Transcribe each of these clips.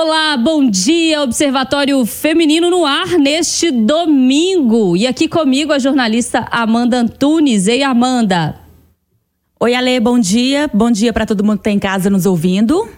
Olá, bom dia, Observatório Feminino no ar neste domingo. E aqui comigo a jornalista Amanda Antunes. Ei, Amanda. Oi, Ale, bom dia. Bom dia para todo mundo que está em casa nos ouvindo.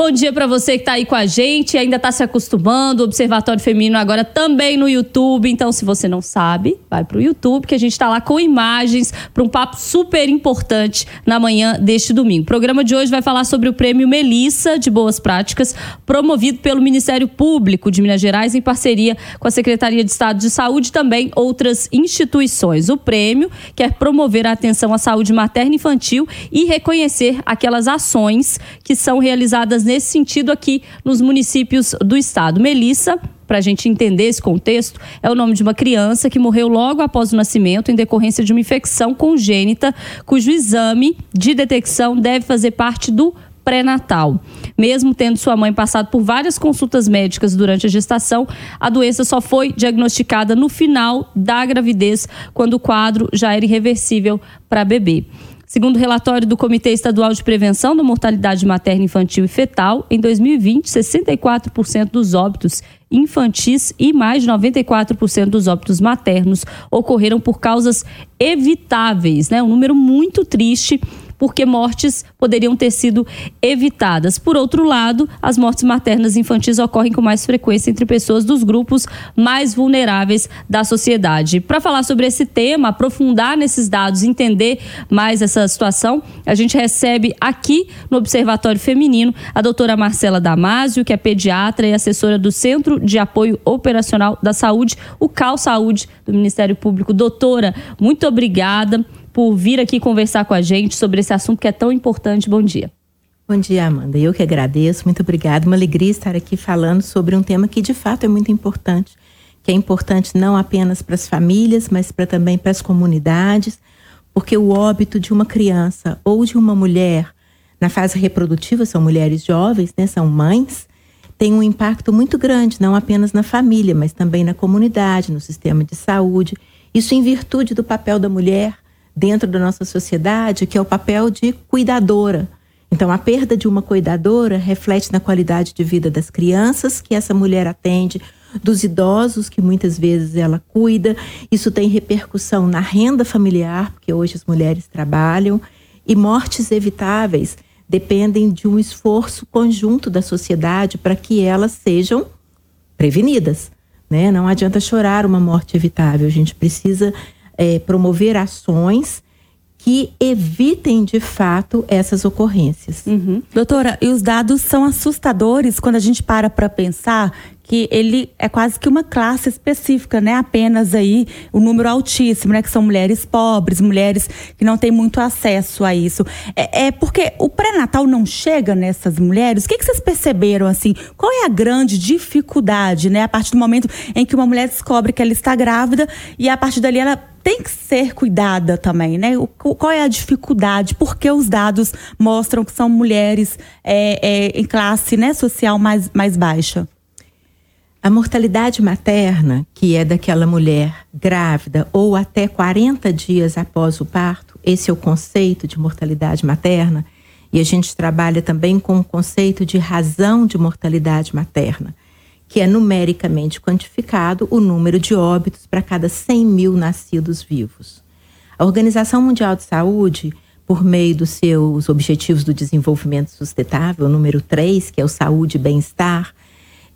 Bom dia para você que está aí com a gente, ainda está se acostumando. O Observatório Feminino agora também no YouTube. Então, se você não sabe, vai para o YouTube, que a gente está lá com imagens para um papo super importante na manhã deste domingo. O programa de hoje vai falar sobre o Prêmio Melissa de Boas Práticas, promovido pelo Ministério Público de Minas Gerais em parceria com a Secretaria de Estado de Saúde e também outras instituições. O prêmio quer promover a atenção à saúde materna e infantil e reconhecer aquelas ações que são realizadas nesse sentido aqui nos municípios do estado. Melissa, para a gente entender esse contexto, é o nome de uma criança que morreu logo após o nascimento em decorrência de uma infecção congênita, cujo exame de detecção deve fazer parte do pré-natal. Mesmo tendo sua mãe passado por várias consultas médicas durante a gestação, a doença só foi diagnosticada no final da gravidez, quando o quadro já era irreversível para bebê. Segundo o relatório do Comitê Estadual de Prevenção da Mortalidade Materna, Infantil e Fetal, em 2020, 64% dos óbitos infantis e mais de 94% dos óbitos maternos ocorreram por causas evitáveis, né? Um número muito triste porque mortes poderiam ter sido evitadas. Por outro lado, as mortes maternas e infantis ocorrem com mais frequência entre pessoas dos grupos mais vulneráveis da sociedade. Para falar sobre esse tema, aprofundar nesses dados, entender mais essa situação, a gente recebe aqui no Observatório Feminino a doutora Marcela Damasio, que é pediatra e assessora do Centro de Apoio Operacional da Saúde, o CAL Saúde do Ministério Público. Doutora, muito obrigada por vir aqui conversar com a gente sobre esse assunto que é tão importante. Bom dia. Bom dia, Amanda. Eu que agradeço, muito obrigada. Uma alegria estar aqui falando sobre um tema que de fato é muito importante, que é importante não apenas para as famílias, mas para também para as comunidades, porque o óbito de uma criança ou de uma mulher na fase reprodutiva, são mulheres jovens, né, são mães, tem um impacto muito grande, não apenas na família, mas também na comunidade, no sistema de saúde. Isso em virtude do papel da mulher dentro da nossa sociedade, que é o papel de cuidadora. Então, a perda de uma cuidadora reflete na qualidade de vida das crianças que essa mulher atende, dos idosos que muitas vezes ela cuida. Isso tem repercussão na renda familiar, porque hoje as mulheres trabalham, e mortes evitáveis dependem de um esforço conjunto da sociedade para que elas sejam prevenidas. Né? Não adianta chorar uma morte evitável, a gente precisa é, promover ações que evitem de fato essas ocorrências. Uhum. Doutora, e os dados são assustadores quando a gente para para pensar que ele é quase que uma classe específica, né? Apenas aí o um número altíssimo, né? Que são mulheres pobres, mulheres que não têm muito acesso a isso. É, é porque o pré-natal não chega nessas mulheres. O que, que vocês perceberam assim? Qual é a grande dificuldade, né? A partir do momento em que uma mulher descobre que ela está grávida e a partir dali ela tem que ser cuidada também, né? O, qual é a dificuldade? Porque os dados mostram que são mulheres é, é, em classe né, social mais, mais baixa? A mortalidade materna, que é daquela mulher grávida ou até 40 dias após o parto, esse é o conceito de mortalidade materna, e a gente trabalha também com o conceito de razão de mortalidade materna, que é numericamente quantificado o número de óbitos para cada 100 mil nascidos vivos. A Organização Mundial de Saúde, por meio dos seus Objetivos do Desenvolvimento Sustentável, número 3, que é o saúde e bem-estar,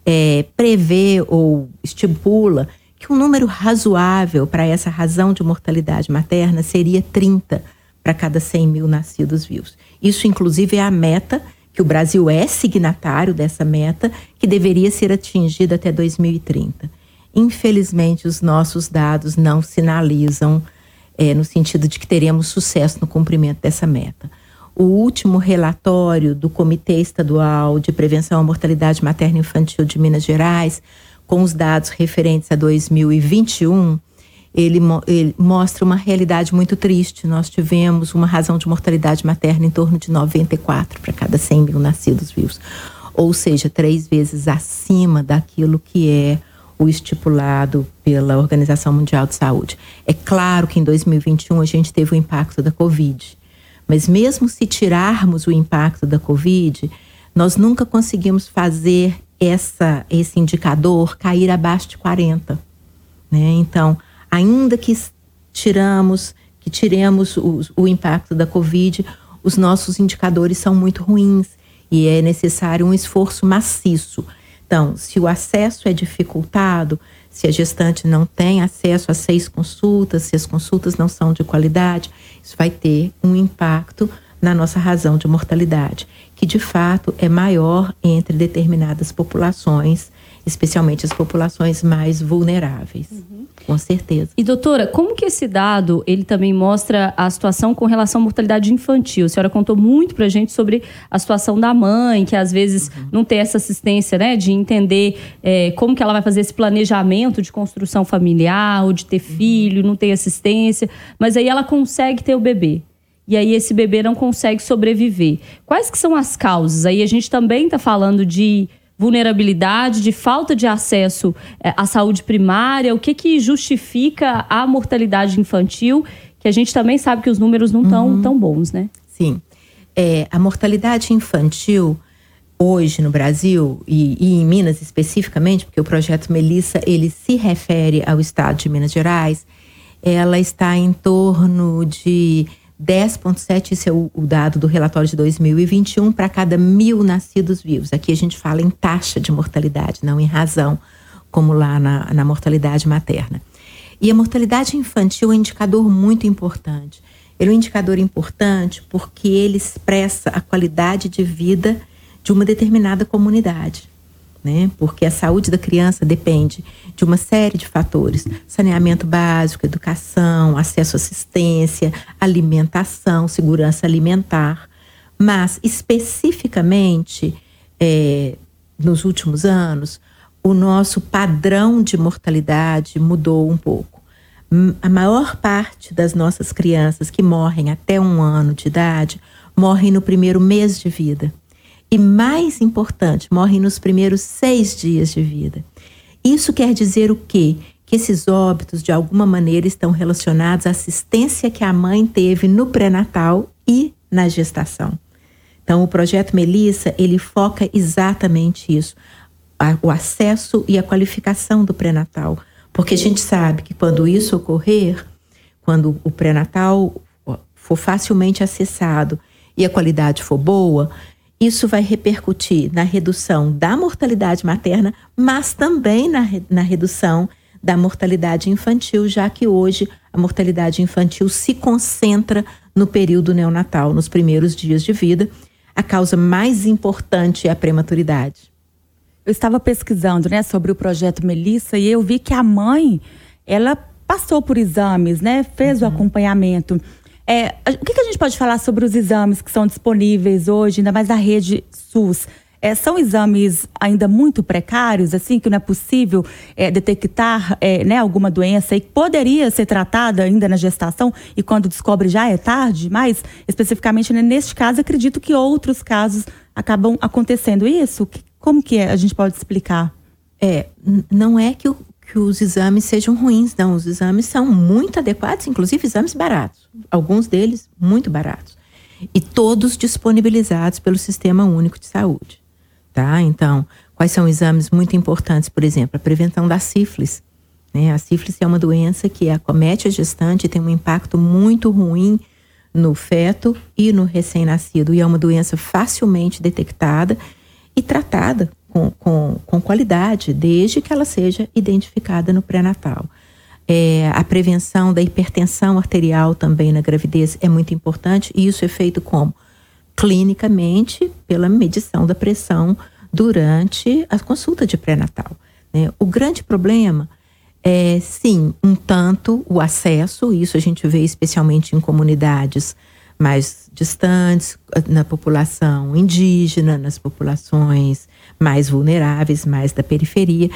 é, prevê ou estipula que um número razoável para essa razão de mortalidade materna seria 30 para cada 100 mil nascidos vivos. Isso, inclusive, é a meta, que o Brasil é signatário dessa meta, que deveria ser atingida até 2030. Infelizmente, os nossos dados não sinalizam é, no sentido de que teremos sucesso no cumprimento dessa meta o último relatório do Comitê Estadual de Prevenção à Mortalidade Materna e Infantil de Minas Gerais, com os dados referentes a 2021, ele, ele, mostra uma realidade muito triste. Nós tivemos uma razão de mortalidade materna em torno de 94 para cada 100 mil nascidos vivos, ou seja, três vezes acima daquilo que é o estipulado pela Organização Mundial de Saúde. É claro que em 2021 a gente teve o impacto da Covid mas mesmo se tirarmos o impacto da Covid, nós nunca conseguimos fazer essa, esse indicador cair abaixo de 40. Né? Então, ainda que tiramos, que tiremos o, o impacto da Covid, os nossos indicadores são muito ruins e é necessário um esforço maciço. Então, se o acesso é dificultado, se a gestante não tem acesso a seis consultas, se as consultas não são de qualidade, isso vai ter um impacto na nossa razão de mortalidade, que de fato é maior entre determinadas populações, especialmente as populações mais vulneráveis. Uhum. Com certeza. E doutora, como que esse dado ele também mostra a situação com relação à mortalidade infantil? A senhora contou muito pra gente sobre a situação da mãe, que às vezes uhum. não tem essa assistência, né, de entender é, como que ela vai fazer esse planejamento de construção familiar ou de ter uhum. filho, não tem assistência, mas aí ela consegue ter o bebê e aí esse bebê não consegue sobreviver. Quais que são as causas? Aí a gente também está falando de vulnerabilidade, de falta de acesso é, à saúde primária, o que, que justifica a mortalidade infantil, que a gente também sabe que os números não estão uhum. tão bons, né? Sim. É, a mortalidade infantil hoje no Brasil e, e, em Minas especificamente, porque o projeto Melissa ele se refere ao estado de Minas Gerais, ela está em torno de 10,7, esse é o, dado do relatório de 2021, para cada mil nascidos vivos. Aqui a gente fala em taxa de mortalidade, não em razão, como lá na, na mortalidade materna. E a mortalidade infantil é um indicador muito importante. Ele é um indicador importante porque ele expressa a qualidade de vida de uma determinada comunidade né? Porque a saúde da criança depende de uma série de fatores: saneamento básico, educação, acesso à assistência, alimentação, segurança alimentar. Mas, especificamente, é, nos últimos anos, o nosso padrão de mortalidade mudou um pouco. A maior parte das nossas crianças que morrem até um ano de idade morrem no primeiro mês de vida. E mais importante, morrem nos primeiros seis dias de vida. Isso quer dizer o quê? Que esses óbitos, de alguma maneira, estão relacionados à assistência que a mãe teve no pré-natal e na gestação. Então, o projeto Melissa, ele foca exatamente isso, o acesso e a qualificação do pré-natal. Porque a gente sabe que quando isso ocorrer, quando o pré-natal for facilmente acessado e a qualidade for boa, isso vai repercutir na redução da mortalidade materna, mas também na, na redução da mortalidade infantil, já que hoje a mortalidade infantil se concentra no período neonatal, nos primeiros dias de vida. A causa mais importante é a prematuridade. Eu estava pesquisando, né, sobre o projeto Melissa e eu vi que a mãe, ela passou por exames, né, fez uhum. o acompanhamento. É, o que, que, a gente pode falar sobre os exames que são disponíveis hoje, ainda mais na rede SUS? É, são exames ainda muito precários, assim, que não é possível é, detectar é, né, alguma doença e que poderia ser tratada ainda na gestação e quando descobre já é tarde, mas especificamente né, neste caso, acredito que outros casos acabam acontecendo. Isso, como que é? a gente pode explicar? É, não é que o, que os exames sejam ruins, não. Os exames são muito adequados, inclusive exames baratos. Alguns deles muito baratos. E todos disponibilizados pelo Sistema Único de Saúde. Tá? Então, quais são exames muito importantes? Por exemplo, a prevenção da sífilis. Né? A sífilis é uma doença que acomete a gestante e tem um impacto muito ruim no feto e no recém-nascido. E é uma doença facilmente detectada e tratada com, com, com qualidade, desde que ela seja identificada no pré-natal. É, a prevenção da hipertensão arterial também na gravidez é muito importante e isso é feito como? Clinicamente, pela medição da pressão durante a consulta de pré-natal. Né? O grande problema é, sim, um tanto o acesso, isso a gente vê especialmente em comunidades mais distantes, na população indígena, nas populações mais vulneráveis, mais da periferia.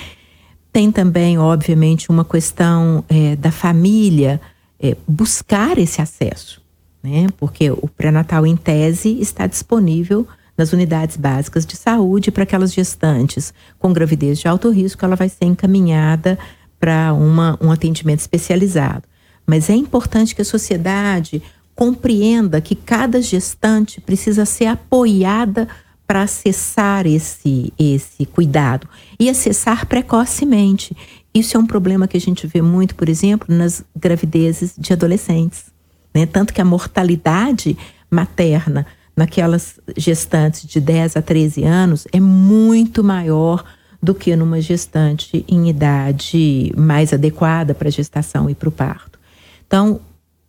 Tem também, obviamente, uma questão é, da família é, buscar esse acesso, né? Porque o pré-natal, em tese, está disponível nas unidades básicas de saúde para aquelas gestantes com gravidez de alto risco, ela vai ser encaminhada para um atendimento especializado. Mas é importante que a sociedade compreenda que cada gestante precisa ser apoiada para acessar esse, esse cuidado e acessar precocemente. Isso é um problema que a gente vê muito, por exemplo, nas gravidezes de adolescentes. Né? Tanto que a mortalidade materna naquelas gestantes de 10 a 13 anos é muito maior do que numa gestante em idade mais adequada para a gestação e para o parto. Então,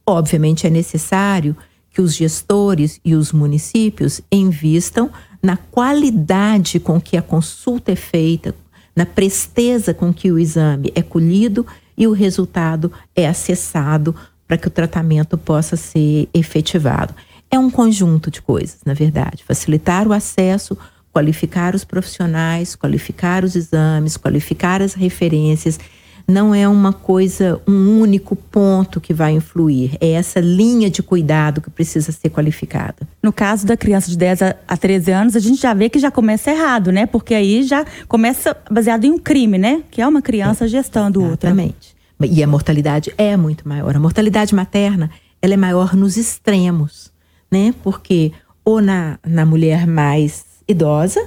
obviamente, é necessário que os gestores e os municípios invistam na qualidade com que a consulta é feita, na presteza com que o exame é colhido e o resultado é acessado para que o tratamento possa ser efetivado. É um conjunto de coisas, na verdade. Facilitar o acesso, qualificar os profissionais, qualificar os exames, qualificar as referências não é uma coisa, um único ponto que vai influir. É essa linha de cuidado que precisa ser qualificada. No caso da criança de 10 a 13 anos, a gente já vê que já começa errado, né? Porque aí já começa baseado em um crime, né? Que é uma criança é, gestando outra. Exatamente. E a mortalidade é muito maior. A mortalidade materna, ela é maior nos extremos, né? Porque ou na, na mulher mais idosa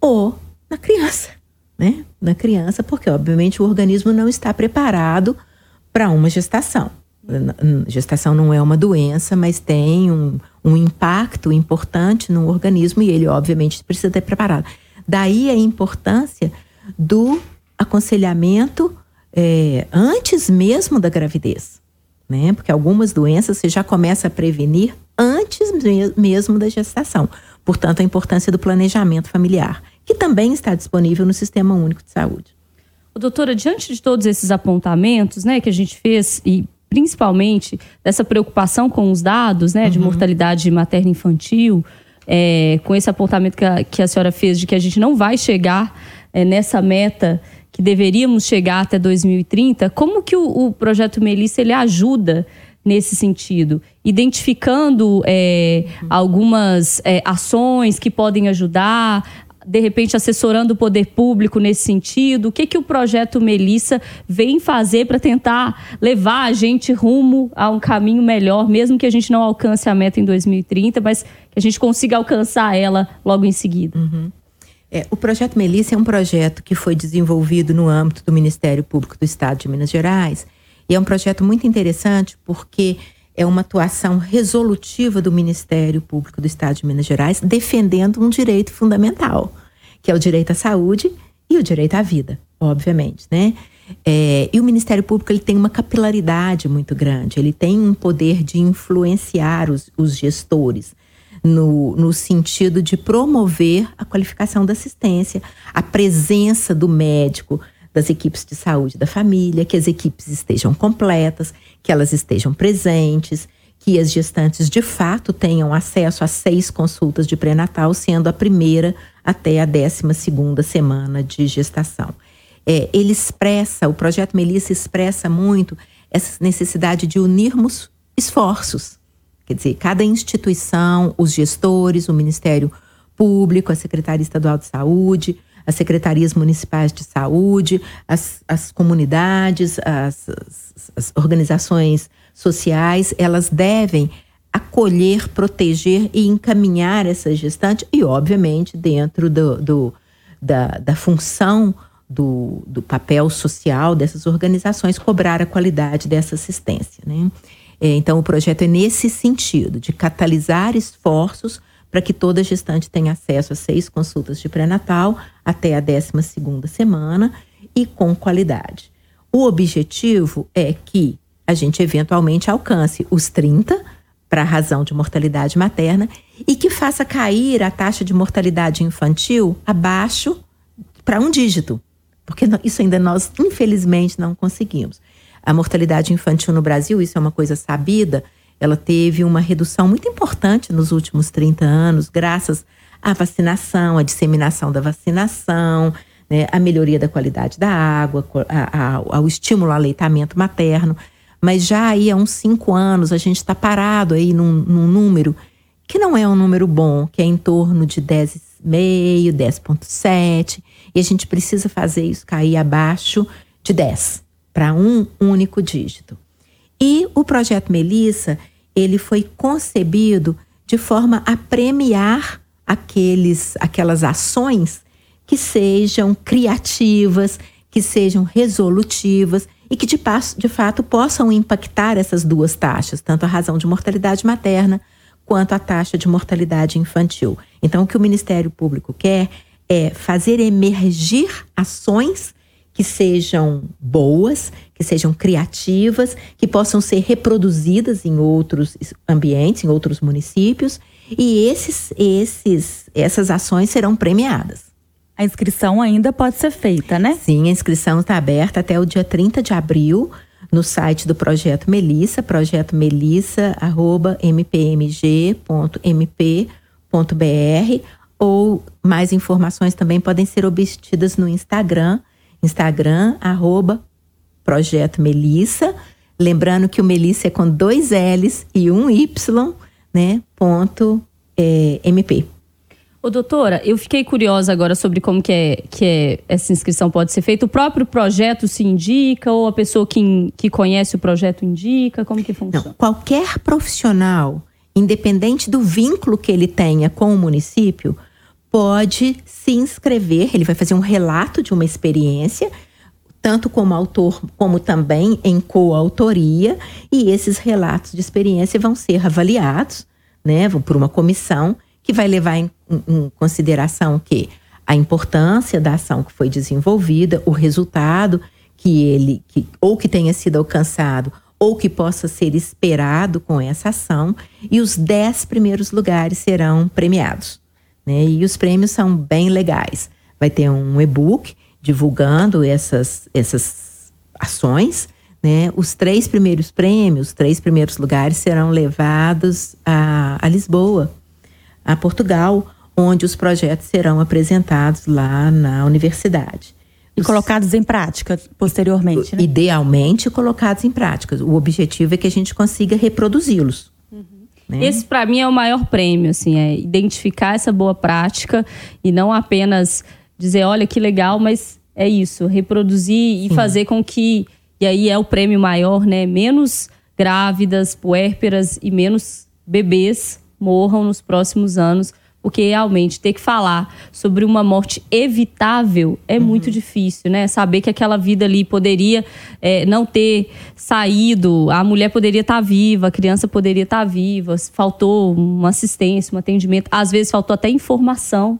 ou na criança né, na criança, porque obviamente o organismo não está preparado para uma gestação. Gestação não é uma doença, mas tem um, um impacto importante no organismo e ele, obviamente, precisa estar preparado. Daí a importância do aconselhamento é, antes mesmo da gravidez, né? Porque algumas doenças você já começa a prevenir antes mesmo da gestação. Portanto, a importância do planejamento familiar que também está disponível no Sistema Único de Saúde. Doutora, diante de todos esses apontamentos né, que a gente fez, e principalmente dessa preocupação com os dados né, de uhum. mortalidade materna infantil, é, com esse apontamento que a, que a senhora fez de que a gente não vai chegar é, nessa meta que deveríamos chegar até 2030, como que o, o projeto Melissa ele ajuda nesse sentido, identificando é, algumas é, ações que podem ajudar, de repente assessorando o poder público nesse sentido? O que, que o projeto Melissa vem fazer para tentar levar a gente rumo a um caminho melhor, mesmo que a gente não alcance a meta em 2030, mas que a gente consiga alcançar ela logo em seguida? Uhum. É, o projeto Melissa é um projeto que foi desenvolvido no âmbito do Ministério Público do Estado de Minas Gerais e é um projeto muito interessante porque é uma atuação resolutiva do Ministério Público do Estado de Minas Gerais defendendo um direito fundamental, que é o direito à saúde e o direito à vida, obviamente, né? É, e o Ministério Público ele tem uma capilaridade muito grande, ele tem um poder de influenciar os, os gestores no, no sentido de promover a qualificação da assistência, a presença do médico, das equipes de saúde da família, que as equipes estejam completas, que elas estejam presentes, que as gestantes de fato tenham acesso a seis consultas de pré-natal, sendo a primeira até a décima segunda semana de gestação. É, ele expressa, o projeto Melissa expressa muito essa necessidade de unirmos esforços. Quer dizer, cada instituição, os gestores, o Ministério Público, a Secretaria Estadual de Saúde, as secretarias municipais de saúde, as, as comunidades, as, as, organizações sociais, elas devem acolher, proteger e encaminhar essa gestante e, obviamente, dentro do, do da, da função do, do papel social dessas organizações, cobrar a qualidade dessa assistência. Né? É, então, o projeto é nesse sentido, de catalisar esforços para que toda gestante tenha acesso a seis consultas de pré-natal até a 12 semana e com qualidade. O objetivo é que a gente eventualmente alcance os 30 para a razão de mortalidade materna e que faça cair a taxa de mortalidade infantil abaixo para um dígito, porque isso ainda nós infelizmente não conseguimos. A mortalidade infantil no Brasil, isso é uma coisa sabida, ela teve uma redução muito importante nos últimos 30 anos, graças à vacinação, à disseminação da vacinação, né, à melhoria da qualidade da água, a, a, ao estímulo ao aleitamento materno. Mas já aí há uns cinco anos a gente está parado aí num, num, número que não é um número bom, que é em torno de 10,5, 10,7, e a gente precisa fazer isso cair abaixo de 10, para um único dígito. E o projeto Melissa, ele foi concebido de forma a premiar aqueles, aquelas ações que sejam criativas, que sejam resolutivas e que de, de fato possam impactar essas duas taxas, tanto a razão de mortalidade materna quanto a taxa de mortalidade infantil. Então, o que o Ministério Público quer é fazer emergir ações que sejam boas, que sejam criativas, que possam ser reproduzidas em outros ambientes, em outros municípios, e esses, esses, essas ações serão premiadas. A inscrição ainda pode ser feita, né? Sim, a inscrição está aberta até o dia 30 de abril no site do Projeto Melissa, projetomelissa.mpmg.mp.br ou mais informações também podem ser obtidas no Instagram, Instagram, arroba Projeto Melissa. Lembrando que o Melissa é com dois L's e um Y, né? Ponto é, MP. Ô, doutora, eu fiquei curiosa agora sobre como que é, que é essa inscrição pode ser feita. O próprio projeto se indica ou a pessoa que, que conhece o projeto indica? Como que funciona? Não, qualquer profissional, independente do vínculo que ele tenha com o município, pode se inscrever. Ele vai fazer um relato de uma experiência, tanto como autor, como também em coautoria, e esses relatos de experiência vão ser avaliados, né, por uma comissão que vai levar em, em consideração que a importância da ação que foi desenvolvida, o resultado que ele, que, ou que tenha sido alcançado, ou que possa ser esperado com essa ação, e os dez primeiros lugares serão premiados. Né? E os prêmios são bem legais. Vai ter um e-book divulgando essas, essas ações. Né? Os três primeiros prêmios, os três primeiros lugares serão levados a, a Lisboa, a Portugal, onde os projetos serão apresentados lá na universidade. E colocados em prática posteriormente, né? Idealmente colocados em prática. O objetivo é que a gente consiga reproduzi-los. Né? Esse, para mim, é o maior prêmio, assim, é identificar essa boa prática e não apenas dizer, olha que legal, mas é isso, reproduzir e Sim. fazer com que, e aí é o prêmio maior, né? Menos grávidas, puérperas e menos bebês morram nos próximos anos, porque realmente ter que falar sobre uma morte evitável é uhum. muito difícil, né? Saber que aquela vida ali poderia é, não ter saído, a mulher poderia estar tá viva, a criança poderia estar tá viva, faltou uma assistência, um atendimento, às vezes faltou até informação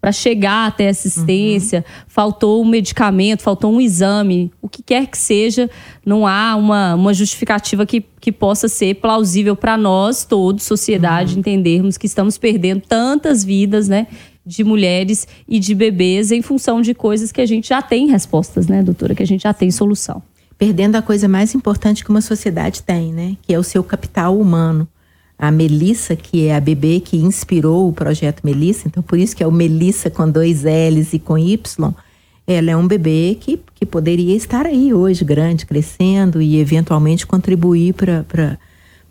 para chegar até assistência, uhum. faltou um medicamento, faltou um exame, o que quer que seja, não há uma, uma justificativa que, que possa ser plausível para nós, todos, sociedade, uhum. entendermos que estamos perdendo tantas vidas, né? De mulheres e de bebês em função de coisas que a gente já tem respostas, né, doutora? Que a gente já tem solução. Perdendo a coisa mais importante que uma sociedade tem, né? Que é o seu capital humano a Melissa, que é a bebê que inspirou o projeto Melissa, então por isso que é o Melissa com dois L's e com Y, ela é um bebê que, que poderia estar aí hoje, grande, crescendo e eventualmente contribuir para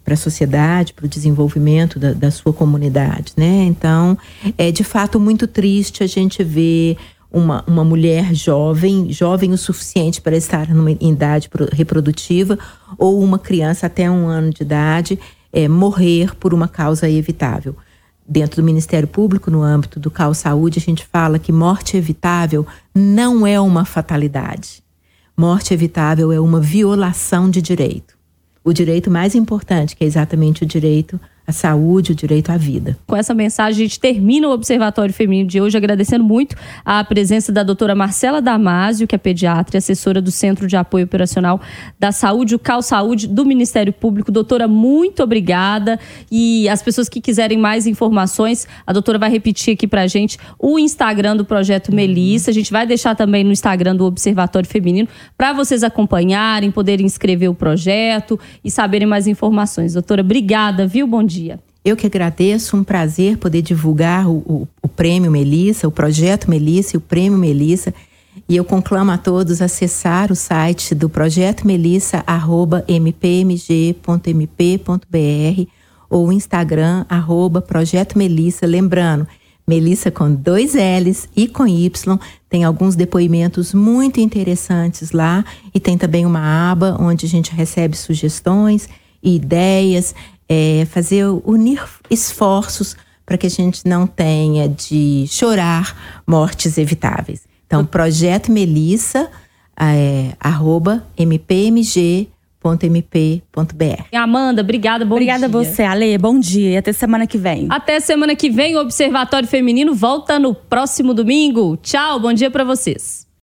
para a sociedade, para o desenvolvimento da, da, sua comunidade, né? Então, é de fato muito triste a gente ver uma, uma mulher jovem, jovem o suficiente para estar numa idade reprodutiva, ou uma criança até um ano de idade, é, morrer por uma causa evitável. Dentro do Ministério Público, no âmbito do CAL Saúde, a gente fala que morte evitável não é uma fatalidade. Morte evitável é uma violação de direito. O direito mais importante, que é exatamente o direito a saúde, o direito à vida. Com essa mensagem, a gente termina o Observatório Feminino de hoje, agradecendo muito a presença da doutora Marcela Damasio, que é pediatra e assessora do Centro de Apoio Operacional da Saúde, o CAL Saúde do Ministério Público. Doutora, muito obrigada. E as pessoas que quiserem mais informações, a doutora vai repetir aqui pra gente o Instagram do Projeto Melissa. A gente vai deixar também no Instagram do Observatório Feminino para vocês acompanharem, poderem inscrever o projeto e saberem mais informações. Doutora, obrigada, viu? Bom dia dia. Eu que agradeço, um prazer poder divulgar o, o, o Prêmio Melissa, o Projeto Melissa e o Prêmio Melissa. E eu conclamo a todos acessar o site do Projeto Melissa, arroba mpmg.mp.br ou o Instagram, arroba Projeto Melissa. Lembrando, Melissa com dois L's e com Y. Tem alguns depoimentos muito interessantes lá e tem também uma aba onde a gente recebe sugestões e ideias é, fazer unir esforços para que a gente não tenha de chorar mortes evitáveis. Então, projeto Melissa, é, arroba mpmg.mp.br. Amanda, obrigada, bom Obrigada dia. a você, Ale. Bom dia e até semana que vem. Até semana que vem, o Observatório Feminino volta no próximo domingo. Tchau, bom dia para vocês.